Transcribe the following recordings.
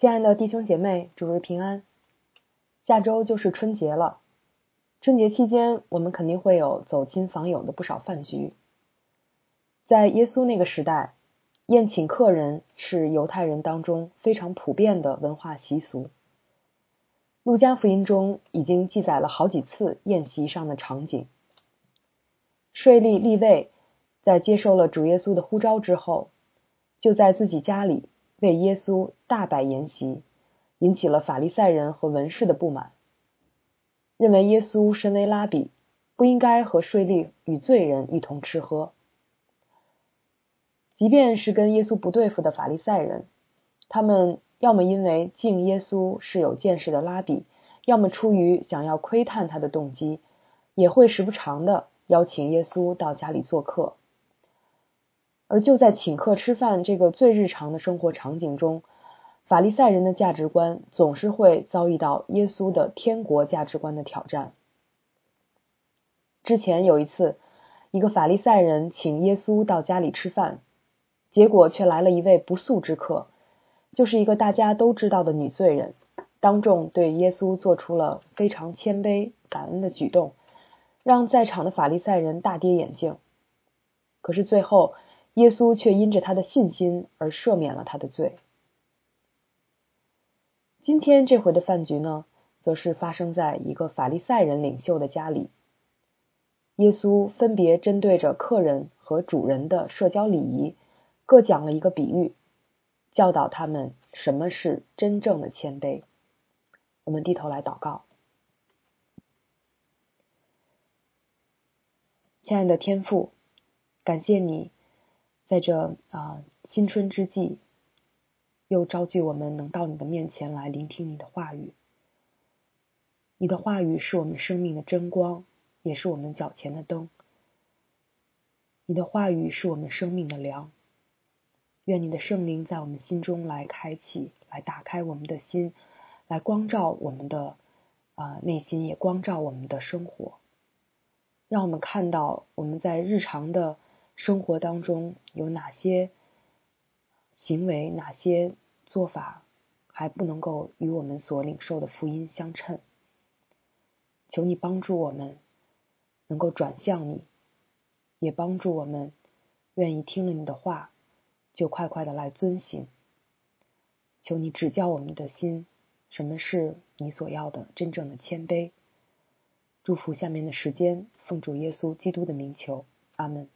亲爱的弟兄姐妹，主日平安！下周就是春节了，春节期间我们肯定会有走亲访友的不少饭局。在耶稣那个时代，宴请客人是犹太人当中非常普遍的文化习俗。路加福音中已经记载了好几次宴席上的场景。税吏立位在接受了主耶稣的呼召之后，就在自己家里。为耶稣大摆筵席，引起了法利赛人和文士的不满，认为耶稣身为拉比，不应该和税吏与罪人一同吃喝。即便是跟耶稣不对付的法利赛人，他们要么因为敬耶稣是有见识的拉比，要么出于想要窥探他的动机，也会时不常的邀请耶稣到家里做客。而就在请客吃饭这个最日常的生活场景中，法利赛人的价值观总是会遭遇到耶稣的天国价值观的挑战。之前有一次，一个法利赛人请耶稣到家里吃饭，结果却来了一位不速之客，就是一个大家都知道的女罪人，当众对耶稣做出了非常谦卑感恩的举动，让在场的法利赛人大跌眼镜。可是最后。耶稣却因着他的信心而赦免了他的罪。今天这回的饭局呢，则是发生在一个法利赛人领袖的家里。耶稣分别针对着客人和主人的社交礼仪，各讲了一个比喻，教导他们什么是真正的谦卑。我们低头来祷告，亲爱的天父，感谢你。在这啊新春之际，又召聚我们能到你的面前来聆听你的话语。你的话语是我们生命的真光，也是我们脚前的灯。你的话语是我们生命的粮。愿你的圣灵在我们心中来开启，来打开我们的心，来光照我们的啊内心，也光照我们的生活，让我们看到我们在日常的。生活当中有哪些行为、哪些做法还不能够与我们所领受的福音相称？求你帮助我们能够转向你，也帮助我们愿意听了你的话就快快的来遵行。求你指教我们的心，什么是你所要的真正的谦卑？祝福下面的时间，奉主耶稣基督的名求，阿门。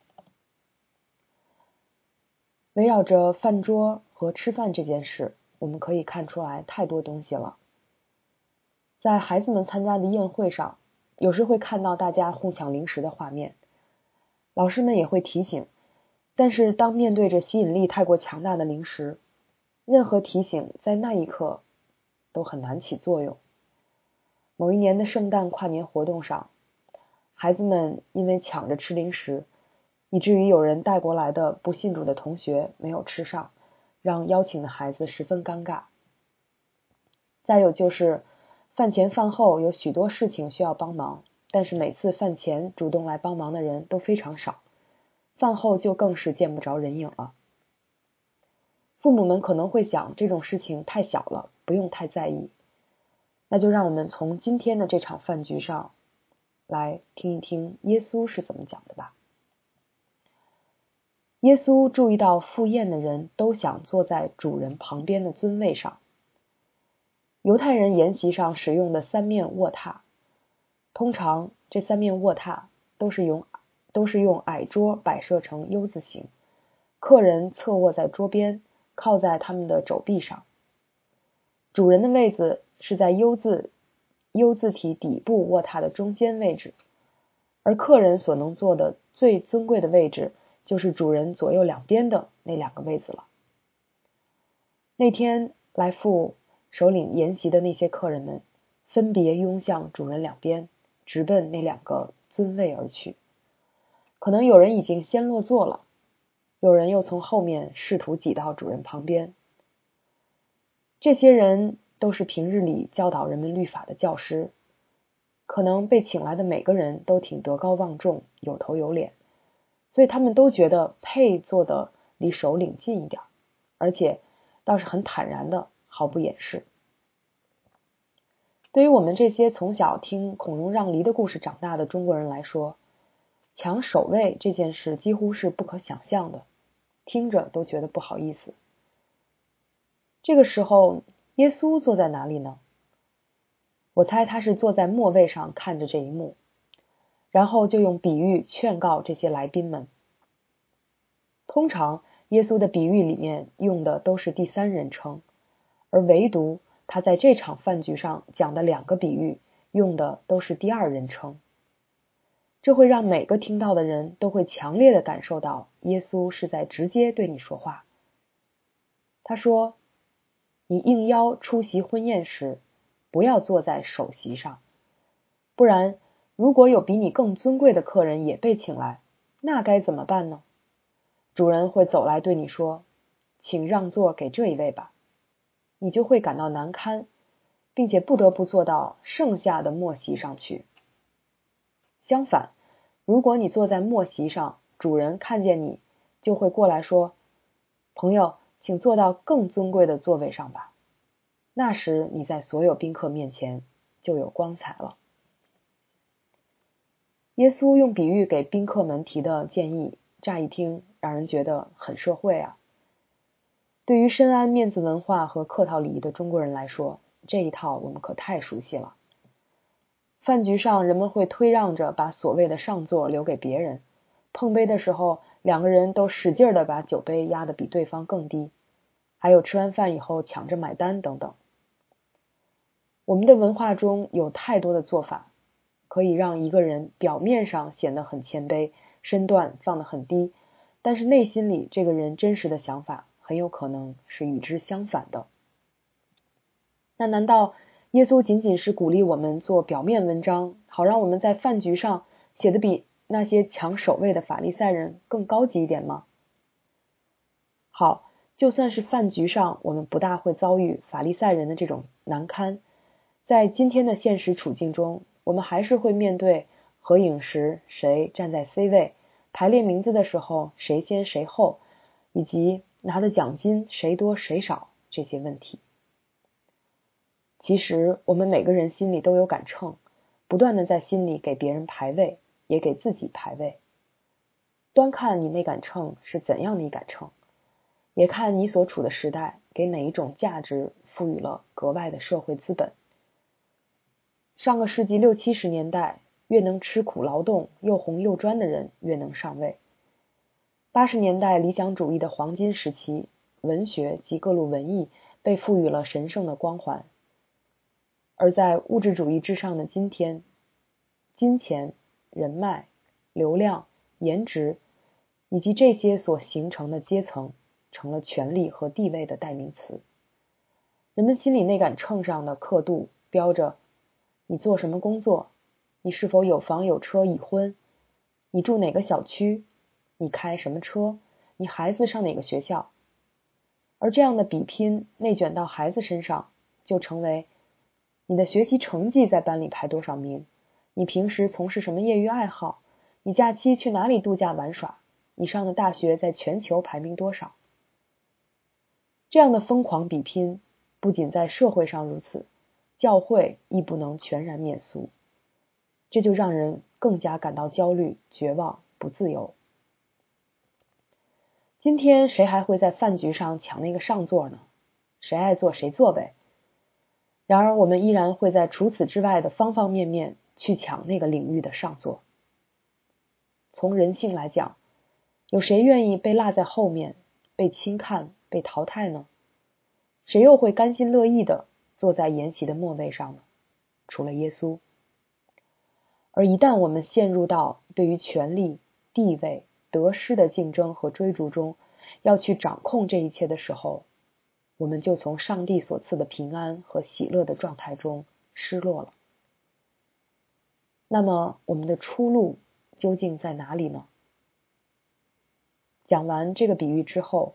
围绕着饭桌和吃饭这件事，我们可以看出来太多东西了。在孩子们参加的宴会上，有时会看到大家互抢零食的画面，老师们也会提醒。但是当面对着吸引力太过强大的零食，任何提醒在那一刻都很难起作用。某一年的圣诞跨年活动上，孩子们因为抢着吃零食。以至于有人带过来的不信主的同学没有吃上，让邀请的孩子十分尴尬。再有就是饭前饭后有许多事情需要帮忙，但是每次饭前主动来帮忙的人都非常少，饭后就更是见不着人影了。父母们可能会想这种事情太小了，不用太在意。那就让我们从今天的这场饭局上来听一听耶稣是怎么讲的吧。耶稣注意到赴宴的人都想坐在主人旁边的尊位上。犹太人筵席上使用的三面卧榻，通常这三面卧榻都是用都是用矮桌摆设成 U 字形，客人侧卧在桌边，靠在他们的肘臂上。主人的位子是在 U 字 U 字体底部卧榻的中间位置，而客人所能坐的最尊贵的位置。就是主人左右两边的那两个位子了。那天来赴首领筵席的那些客人们，分别拥向主人两边，直奔那两个尊位而去。可能有人已经先落座了，有人又从后面试图挤到主人旁边。这些人都是平日里教导人们律法的教师，可能被请来的每个人都挺德高望重，有头有脸。所以他们都觉得配坐的离首领近一点，而且倒是很坦然的，毫不掩饰。对于我们这些从小听孔融让梨的故事长大的中国人来说，抢首位这件事几乎是不可想象的，听着都觉得不好意思。这个时候，耶稣坐在哪里呢？我猜他是坐在末位上看着这一幕，然后就用比喻劝告这些来宾们。通常，耶稣的比喻里面用的都是第三人称，而唯独他在这场饭局上讲的两个比喻用的都是第二人称。这会让每个听到的人都会强烈的感受到耶稣是在直接对你说话。他说：“你应邀出席婚宴时，不要坐在首席上，不然如果有比你更尊贵的客人也被请来，那该怎么办呢？主人会走来对你说：‘请让座给这一位吧。’你就会感到难堪，并且不得不坐到剩下的末席上去。相反。”如果你坐在末席上，主人看见你，就会过来说：“朋友，请坐到更尊贵的座位上吧。”那时你在所有宾客面前就有光彩了。耶稣用比喻给宾客们提的建议，乍一听让人觉得很社会啊。对于深谙面子文化和客套礼仪的中国人来说，这一套我们可太熟悉了。饭局上，人们会推让着把所谓的上座留给别人；碰杯的时候，两个人都使劲的把酒杯压得比对方更低；还有吃完饭以后抢着买单等等。我们的文化中有太多的做法，可以让一个人表面上显得很谦卑，身段放得很低，但是内心里这个人真实的想法很有可能是与之相反的。那难道？耶稣仅仅是鼓励我们做表面文章，好让我们在饭局上写的比那些抢首位的法利赛人更高级一点吗？好，就算是饭局上我们不大会遭遇法利赛人的这种难堪，在今天的现实处境中，我们还是会面对合影时谁站在 C 位、排列名字的时候谁先谁后，以及拿的奖金谁多谁少这些问题。其实我们每个人心里都有杆秤，不断的在心里给别人排位，也给自己排位。端看你那杆秤是怎样的一杆秤，也看你所处的时代给哪一种价值赋予了格外的社会资本。上个世纪六七十年代，越能吃苦劳动又红又专的人越能上位。八十年代理想主义的黄金时期，文学及各路文艺被赋予了神圣的光环。而在物质主义至上的今天，金钱、人脉、流量、颜值，以及这些所形成的阶层，成了权力和地位的代名词。人们心里那杆秤上的刻度，标着你做什么工作，你是否有房有车已婚，你住哪个小区，你开什么车，你孩子上哪个学校。而这样的比拼内卷到孩子身上，就成为。你的学习成绩在班里排多少名？你平时从事什么业余爱好？你假期去哪里度假玩耍？你上的大学在全球排名多少？这样的疯狂比拼，不仅在社会上如此，教会亦不能全然免俗。这就让人更加感到焦虑、绝望、不自由。今天谁还会在饭局上抢那个上座呢？谁爱坐谁坐呗。然而，我们依然会在除此之外的方方面面去抢那个领域的上座。从人性来讲，有谁愿意被落在后面、被轻看、被淘汰呢？谁又会甘心乐意的坐在筵席的末位上呢？除了耶稣。而一旦我们陷入到对于权力、地位、得失的竞争和追逐中，要去掌控这一切的时候，我们就从上帝所赐的平安和喜乐的状态中失落了。那么，我们的出路究竟在哪里呢？讲完这个比喻之后，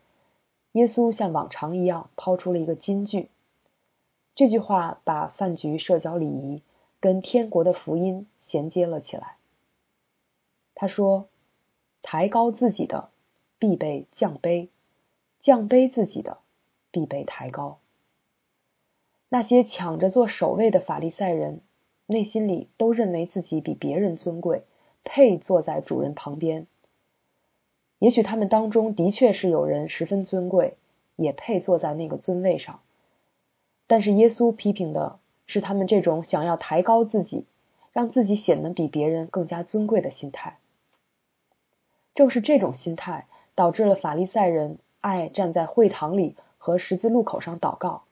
耶稣像往常一样抛出了一个金句。这句话把饭局社交礼仪跟天国的福音衔接了起来。他说：“抬高自己的，必被降卑；降卑自己的。”必被抬高。那些抢着做首位的法利赛人，内心里都认为自己比别人尊贵，配坐在主人旁边。也许他们当中的确是有人十分尊贵，也配坐在那个尊位上。但是耶稣批评的是他们这种想要抬高自己，让自己显得比别人更加尊贵的心态。正是这种心态，导致了法利赛人爱站在会堂里和十字路口上祷告，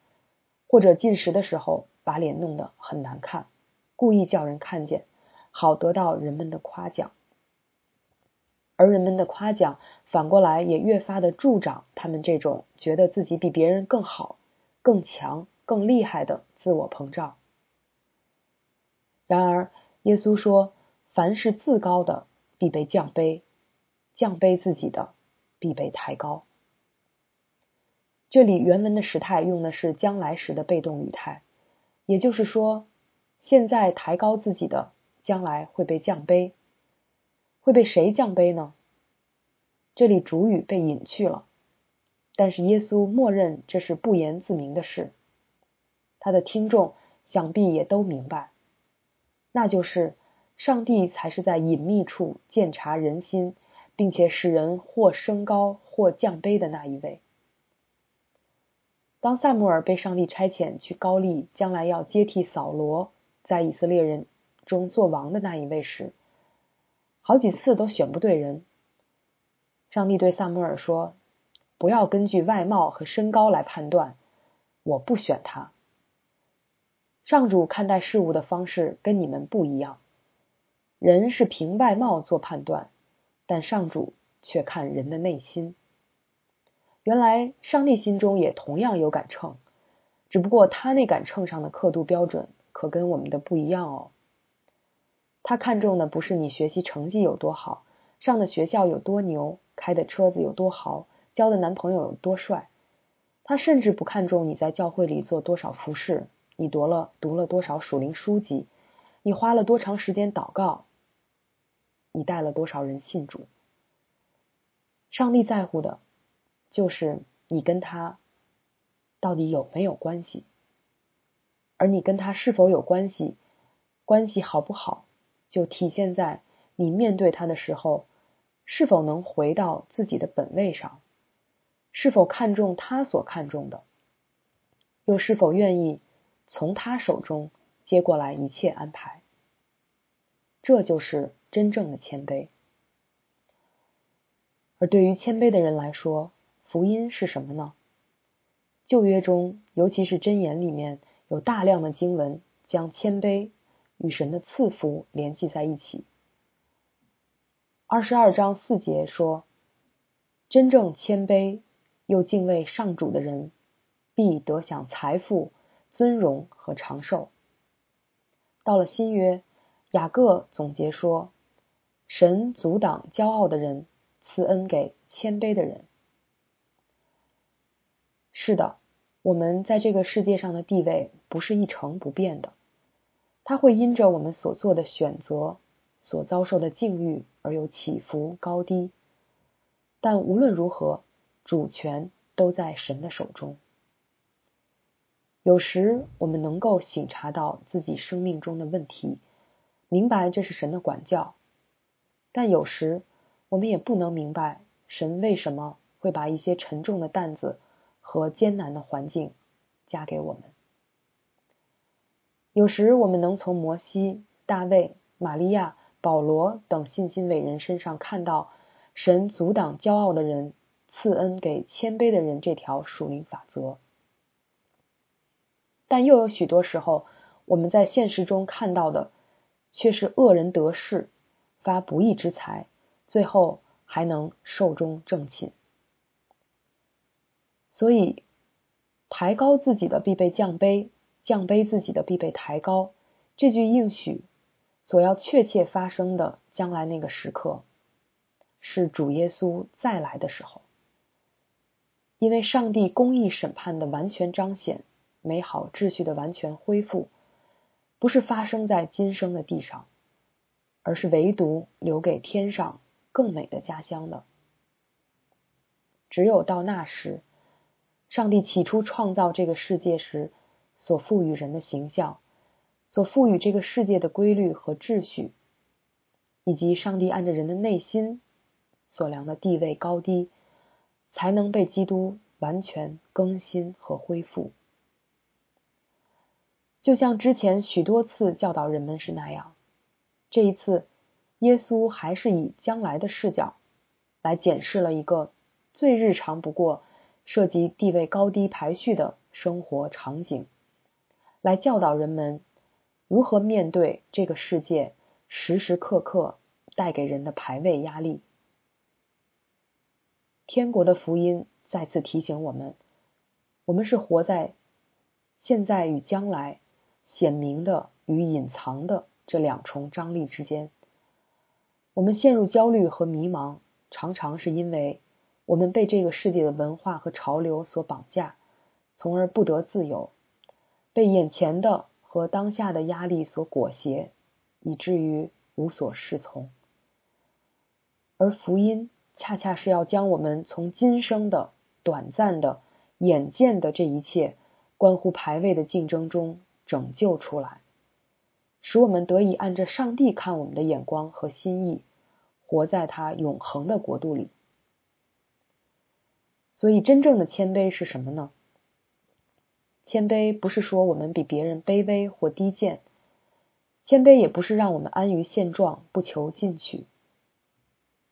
或者进食的时候把脸弄得很难看，故意叫人看见，好得到人们的夸奖。而人们的夸奖，反过来也越发的助长他们这种觉得自己比别人更好、更强。更厉害的自我膨胀。然而，耶稣说：“凡是自高的，必被降卑；降卑自己的，必被抬高。”这里原文的时态用的是将来时的被动语态，也就是说，现在抬高自己的，将来会被降卑。会被谁降卑呢？这里主语被隐去了，但是耶稣默认这是不言自明的事。他的听众想必也都明白，那就是上帝才是在隐秘处鉴察人心，并且使人或升高或降卑的那一位。当萨姆尔被上帝差遣去高丽，将来要接替扫罗在以色列人中做王的那一位时，好几次都选不对人。上帝对萨姆尔说：“不要根据外貌和身高来判断，我不选他。”上主看待事物的方式跟你们不一样，人是凭外貌做判断，但上主却看人的内心。原来上帝心中也同样有杆秤，只不过他那杆秤上的刻度标准可跟我们的不一样哦。他看重的不是你学习成绩有多好，上的学校有多牛，开的车子有多豪，交的男朋友有多帅，他甚至不看重你在教会里做多少服饰。你读了读了多少属灵书籍？你花了多长时间祷告？你带了多少人信主？上帝在乎的，就是你跟他到底有没有关系，而你跟他是否有关系，关系好不好，就体现在你面对他的时候，是否能回到自己的本位上，是否看重他所看重的，又是否愿意。从他手中接过来一切安排，这就是真正的谦卑。而对于谦卑的人来说，福音是什么呢？旧约中，尤其是箴言里面有大量的经文将谦卑与神的赐福联系在一起。二十二章四节说：“真正谦卑又敬畏上主的人，必得享财富。”尊荣和长寿。到了新约，雅各总结说：“神阻挡骄傲的人，赐恩给谦卑的人。”是的，我们在这个世界上的地位不是一成不变的，它会因着我们所做的选择、所遭受的境遇而有起伏高低。但无论如何，主权都在神的手中。有时我们能够醒察到自己生命中的问题，明白这是神的管教；但有时我们也不能明白神为什么会把一些沉重的担子和艰难的环境加给我们。有时我们能从摩西、大卫、玛利亚、保罗等信心伟人身上看到神阻挡骄傲的人，赐恩给谦卑的人这条属灵法则。但又有许多时候，我们在现实中看到的，却是恶人得势，发不义之财，最后还能寿终正寝。所以，抬高自己的必被降卑，降卑自己的必被抬高。这句应许所要确切发生的将来那个时刻，是主耶稣再来的时候，因为上帝公义审判的完全彰显。美好秩序的完全恢复，不是发生在今生的地上，而是唯独留给天上更美的家乡的。只有到那时，上帝起初创造这个世界时所赋予人的形象，所赋予这个世界的规律和秩序，以及上帝按着人的内心所量的地位高低，才能被基督完全更新和恢复。就像之前许多次教导人们是那样，这一次耶稣还是以将来的视角来检视了一个最日常不过、涉及地位高低排序的生活场景。来教导人们如何面对这个世界时时刻刻带给人的排位压力。天国的福音再次提醒我们：我们是活在现在与将来、显明的与隐藏的这两重张力之间。我们陷入焦虑和迷茫，常常是因为我们被这个世界的文化和潮流所绑架，从而不得自由。被眼前的和当下的压力所裹挟，以至于无所适从。而福音恰恰是要将我们从今生的短暂的眼见的这一切关乎排位的竞争中拯救出来，使我们得以按着上帝看我们的眼光和心意，活在他永恒的国度里。所以，真正的谦卑是什么呢？谦卑不是说我们比别人卑微或低贱，谦卑也不是让我们安于现状不求进取。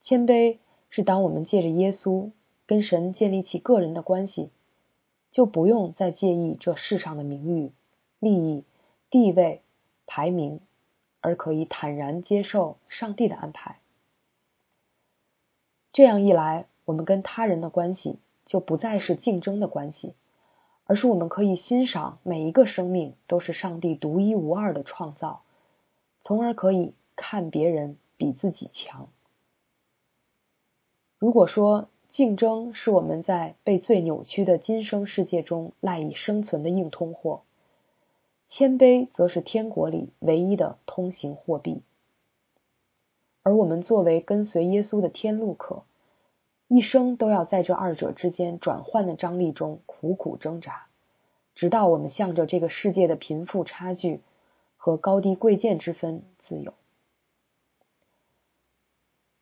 谦卑是当我们借着耶稣跟神建立起个人的关系，就不用再介意这世上的名誉、利益、地位、排名，而可以坦然接受上帝的安排。这样一来，我们跟他人的关系就不再是竞争的关系。而是我们可以欣赏每一个生命都是上帝独一无二的创造，从而可以看别人比自己强。如果说竞争是我们在被最扭曲的今生世界中赖以生存的硬通货，谦卑则是天国里唯一的通行货币。而我们作为跟随耶稣的天路客。一生都要在这二者之间转换的张力中苦苦挣扎，直到我们向着这个世界的贫富差距和高低贵贱之分自由。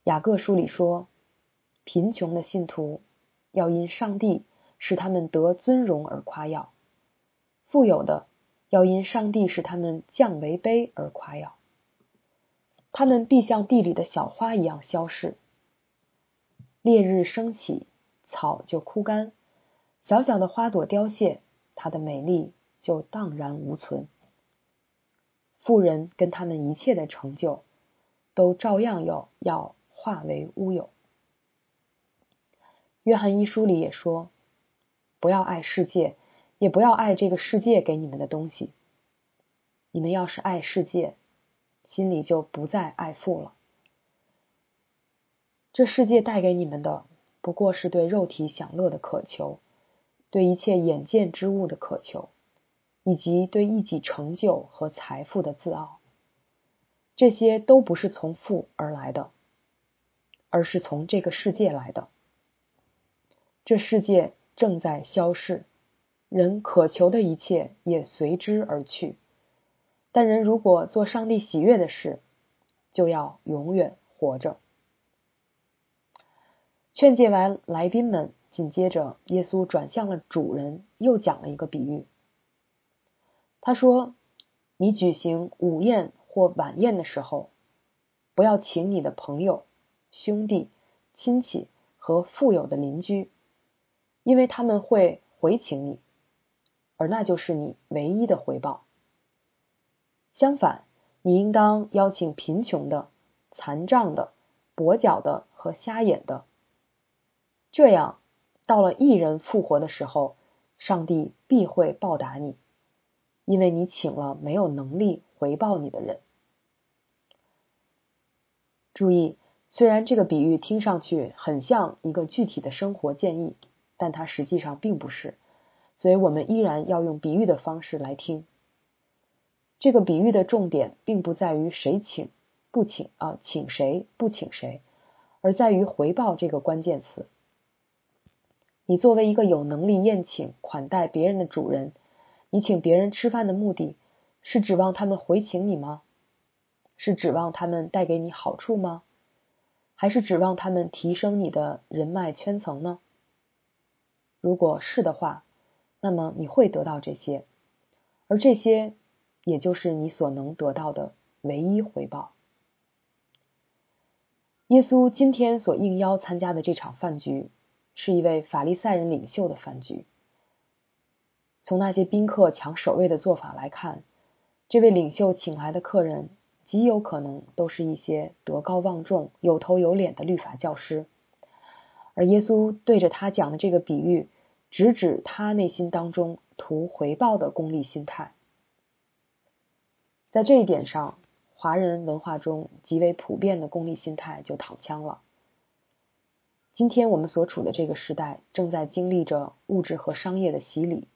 雅各书里说，贫穷的信徒要因上帝使他们得尊荣而夸耀，富有的要因上帝使他们降为卑而夸耀。他们必像地里的小花一样消逝。烈日升起，草就枯干；小小的花朵凋谢，它的美丽就荡然无存。富人跟他们一切的成就，都照样要要化为乌有。约翰一书里也说：“不要爱世界，也不要爱这个世界给你们的东西。你们要是爱世界，心里就不再爱富了。”这世界带给你们的，不过是对肉体享乐的渴求，对一切眼见之物的渴求，以及对一己成就和财富的自傲。这些都不是从富而来的，而是从这个世界来的。这世界正在消逝，人渴求的一切也随之而去。但人如果做上帝喜悦的事，就要永远活着。劝诫完来宾们，紧接着耶稣转向了主人，又讲了一个比喻。他说：“你举行午宴或晚宴的时候，不要请你的朋友、兄弟、亲戚和富有的邻居，因为他们会回请你，而那就是你唯一的回报。相反，你应当邀请贫穷的、残障的、跛脚的和瞎眼的。”这样，到了一人复活的时候，上帝必会报答你，因为你请了没有能力回报你的人。注意，虽然这个比喻听上去很像一个具体的生活建议，但它实际上并不是，所以我们依然要用比喻的方式来听。这个比喻的重点并不在于谁请不请啊，请谁不请谁，而在于回报这个关键词。你作为一个有能力宴请款待别人的主人，你请别人吃饭的目的是指望他们回请你吗？是指望他们带给你好处吗？还是指望他们提升你的人脉圈层呢？如果是的话，那么你会得到这些，而这些也就是你所能得到的唯一回报。耶稣今天所应邀参加的这场饭局，是一位法利赛人领袖的饭局。从那些宾客抢首位的做法来看，这位领袖请来的客人极有可能都是一些德高望重、有头有脸的律法教师，而耶稣对着他讲的这个比喻，直指他内心当中图回报的功利心态。在这一点上，华人文化中极为普遍的功利心态就躺枪了。今天我们所处的这个时代，正在经历着物质和商业的洗礼。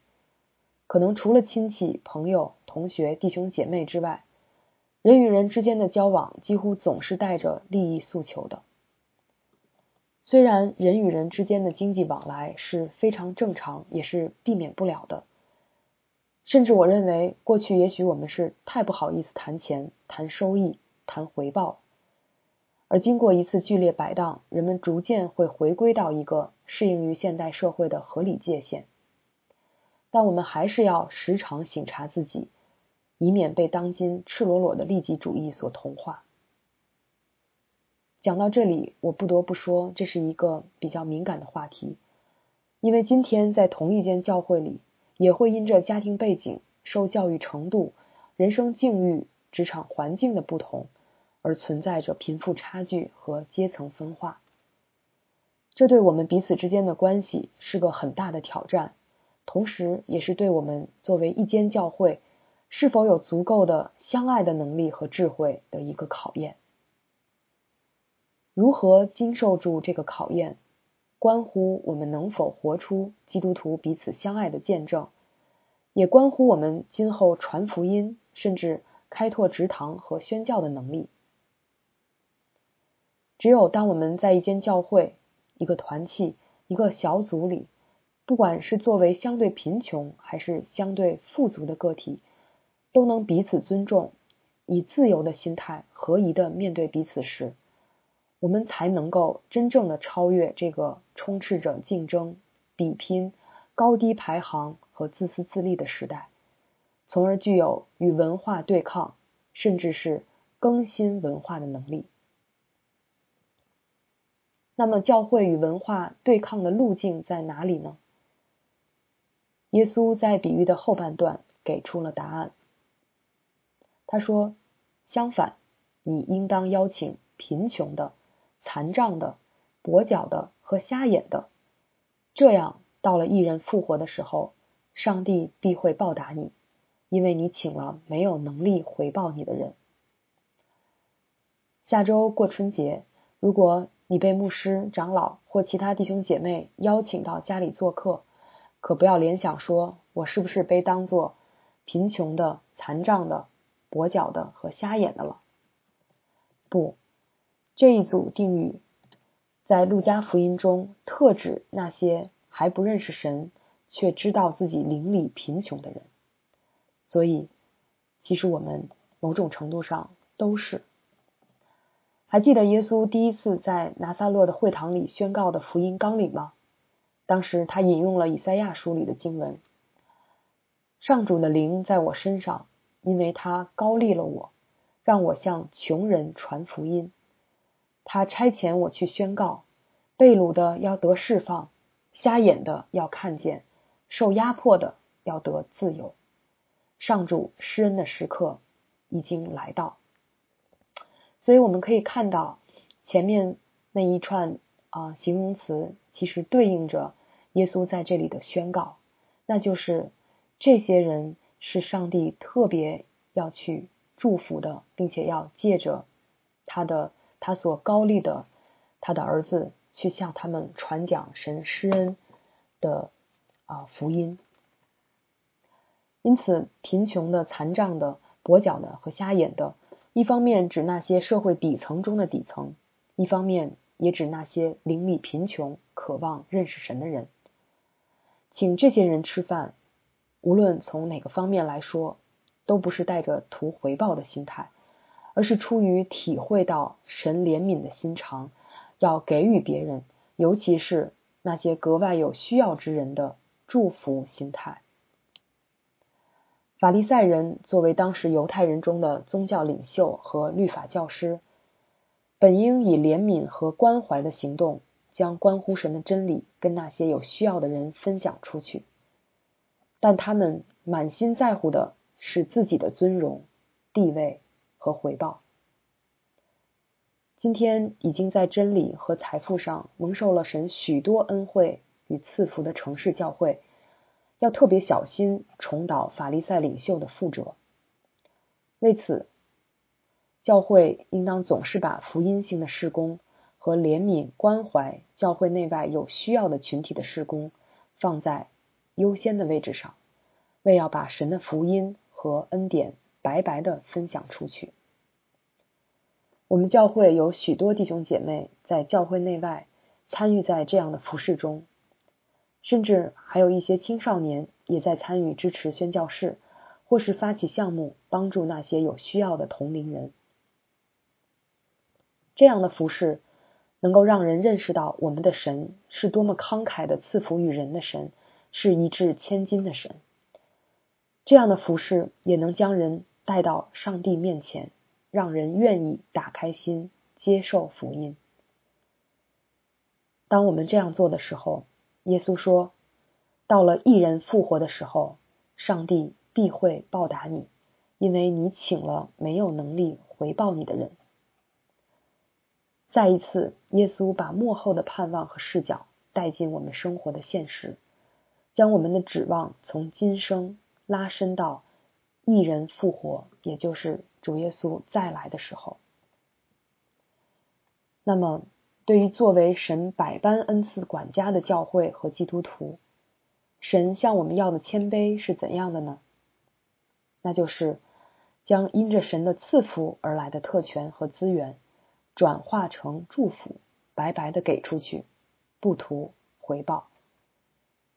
可能除了亲戚、朋友、同学、弟兄姐妹之外，人与人之间的交往几乎总是带着利益诉求的。虽然人与人之间的经济往来是非常正常，也是避免不了的。甚至我认为，过去也许我们是太不好意思谈钱、谈收益、谈回报，而经过一次剧烈摆荡，人们逐渐会回归到一个适应于现代社会的合理界限。但我们还是要时常省察自己，以免被当今赤裸裸的利己主义所同化。讲到这里，我不得不说，这是一个比较敏感的话题，因为今天在同一间教会里。也会因着家庭背景、受教育程度、人生境遇、职场环境的不同，而存在着贫富差距和阶层分化。这对我们彼此之间的关系是个很大的挑战，同时也是对我们作为一间教会是否有足够的相爱的能力和智慧的一个考验。如何经受住这个考验？关乎我们能否活出基督徒彼此相爱的见证，也关乎我们今后传福音，甚至开拓职堂和宣教的能力。只有当我们在一间教会、一个团契、一个小组里，不管是作为相对贫穷还是相对富足的个体，都能彼此尊重，以自由的心态合宜的面对彼此时。我们才能够真正的超越这个充斥着竞争、比拼、高低排行和自私自利的时代，从而具有与文化对抗，甚至是更新文化的能力。那么，教会与文化对抗的路径在哪里呢？耶稣在比喻的后半段给出了答案。他说：“相反，你应当邀请贫穷的。”残障的、跛脚的和瞎眼的，这样到了一人复活的时候，上帝必会报答你，因为你请了没有能力回报你的人。下周过春节，如果你被牧师、长老或其他弟兄姐妹邀请到家里做客，可不要联想说我是不是被当作贫穷的、残障的、跛脚的和瞎眼的了？不。这一组定语在路加福音中特指那些还不认识神却知道自己邻里贫穷的人，所以其实我们某种程度上都是。还记得耶稣第一次在拿撒勒的会堂里宣告的福音纲领吗？当时他引用了以赛亚书里的经文：“上主的灵在我身上，因为他高立了我，让我向穷人传福音。”他差遣我去宣告，被掳的要得释放，瞎眼的要看见，受压迫的要得自由。上主施恩的时刻已经来到，所以我们可以看到前面那一串啊形容词，其实对应着耶稣在这里的宣告，那就是这些人是上帝特别要去祝福的，并且要借着他的。他所高立的他的儿子去向他们传讲神施恩的啊福音，因此贫穷的、残障的、跛脚的和瞎眼的，一方面指那些社会底层中的底层，一方面也指那些邻里贫穷、渴望认识神的人。请这些人吃饭，无论从哪个方面来说，都不是带着图回报的心态，而是出于体会到神怜悯的心肠，要给予别人，尤其是那些格外有需要之人的祝福心态。法利赛人作为当时犹太人中的宗教领袖和律法教师，本应以怜悯和关怀的行动，将关乎神的真理跟那些有需要的人分享出去。但他们满心在乎的是自己的尊荣、地位和回报。今天已经在真理和财富上蒙受了神许多恩惠与赐福的城市教会。要特别小心重蹈法利赛领袖的覆辙。为此，教会应当总是把福音性的事工和怜悯关怀教会内外有需要的群体的事工放在优先的位置上，为要把神的福音和恩典白白的分享出去。我们教会有许多弟兄姐妹在教会内外参与在这样的服饰中。甚至还有一些青少年也在参与支持宣教士，或是发起项目帮助那些有需要的同龄人。这样的服饰能够让人认识到我们的神是多么慷慨的赐福于人的神，是一掷千金的神。这样的服饰也能将人带到上帝面前，让人愿意打开心接受福音。当我们这样做的时候，耶稣说：“到了一人复活的时候，上帝必会报答你，因为你请了没有能力回报你的人。”再一次，耶稣把幕后的盼望和视角带进我们生活的现实，将我们的指望从今生拉伸到一人复活，也就是主耶稣再来的时候。那么。对于作为神百般恩赐管家的教会和基督徒，神向我们要的谦卑是怎样的呢？那就是将因着神的赐福而来的特权和资源转化成祝福，白白的给出去，不图回报。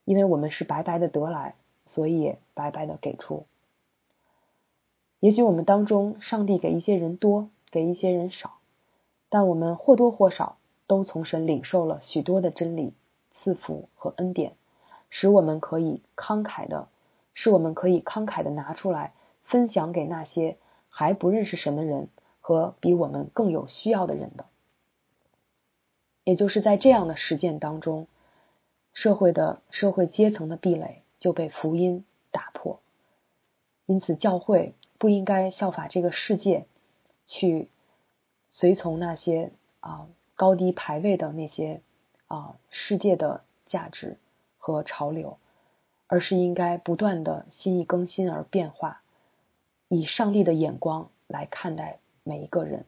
因为我们是白白的得来，所以白白的给出。也许我们当中，上帝给一些人多，给一些人少，但我们或多或少。都从神领受了许多的真理、赐福和恩典，使我们可以慷慨的，使我们可以慷慨的拿出来分享给那些还不认识神的人和比我们更有需要的人的。也就是在这样的实践当中，社会的社会阶层的壁垒就被福音打破。因此，教会不应该效法这个世界，去随从那些啊。高低排位的那些啊世界的价值和潮流，而是应该不断的心意更新而变化，以上帝的眼光来看待每一个人。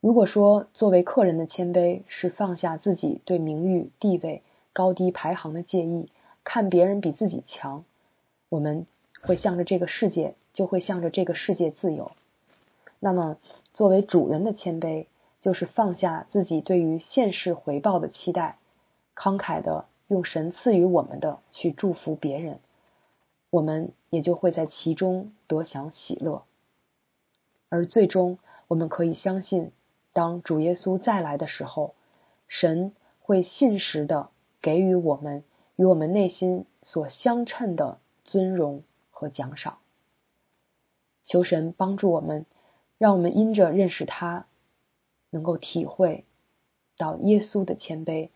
如果说作为客人的谦卑是放下自己对名誉地位高低排行的介意，看别人比自己强，我们会向着这个世界，就会向着这个世界自由。那么作为主人的谦卑。就是放下自己对于现世回报的期待，慷慨的用神赐予我们的去祝福别人，我们也就会在其中得享喜乐。而最终，我们可以相信，当主耶稣再来的时候，神会信实的给予我们与我们内心所相称的尊荣和奖赏。求神帮助我们，让我们因着认识他。能够体会到耶稣的谦卑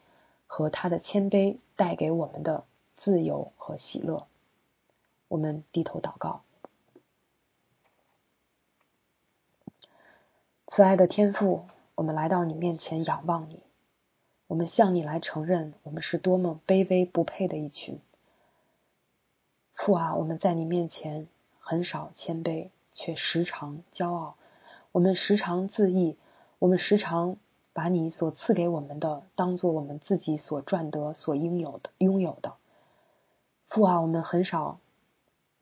和他的谦卑带给我们的自由和喜乐。我们低头祷告，慈爱的天父，我们来到你面前仰望你，我们向你来承认我们是多么卑微不配的一群。父啊，我们在你面前很少谦卑，却时常骄傲。我们时常自义。我们时常把你所赐给我们的当做我们自己所赚得、所应有的、拥有的。父啊，我们很少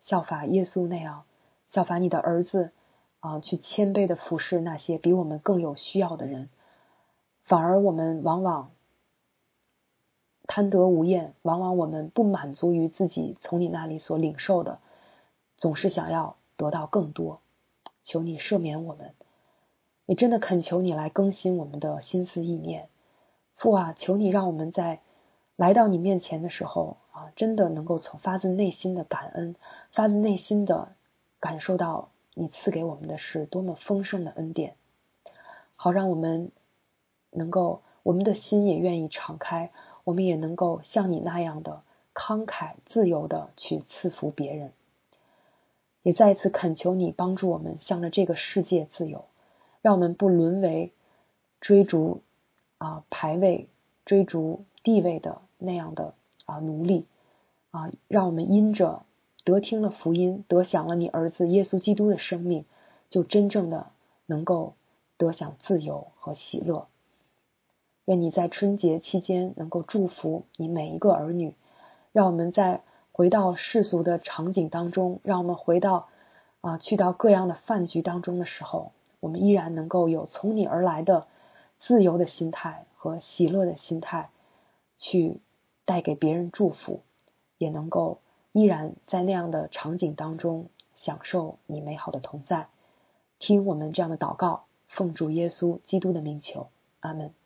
效法耶稣那样，效法你的儿子啊，去谦卑的服侍那些比我们更有需要的人。反而我们往往贪得无厌，往往我们不满足于自己从你那里所领受的，总是想要得到更多。求你赦免我们，也真的恳求你来更新我们的心思意念。父啊，求你让我们在来到你面前的时候啊，真的能够从发自内心的感恩，发自内心的感受到你赐给我们的是多么丰盛的恩典，好让我们能够我们的心也愿意敞开，我们也能够像你那样的慷慨自由的去赐福别人。也再次恳求你帮助我们向着这个世界自由，让我们不沦为追逐。啊，排位追逐地位的那样的啊奴隶啊，让我们因着得听了福音，得享了你儿子耶稣基督的生命，就真正的能够得享自由和喜乐。愿你在春节期间能够祝福你每一个儿女，让我们在回到世俗的场景当中，让我们回到啊去到各样的饭局当中的时候，我们依然能够有从你而来的。自由的心态和喜乐的心态，去带给别人祝福，也能够依然在那样的场景当中享受你美好的同在。听我们这样的祷告，奉主耶稣基督的名求，阿门。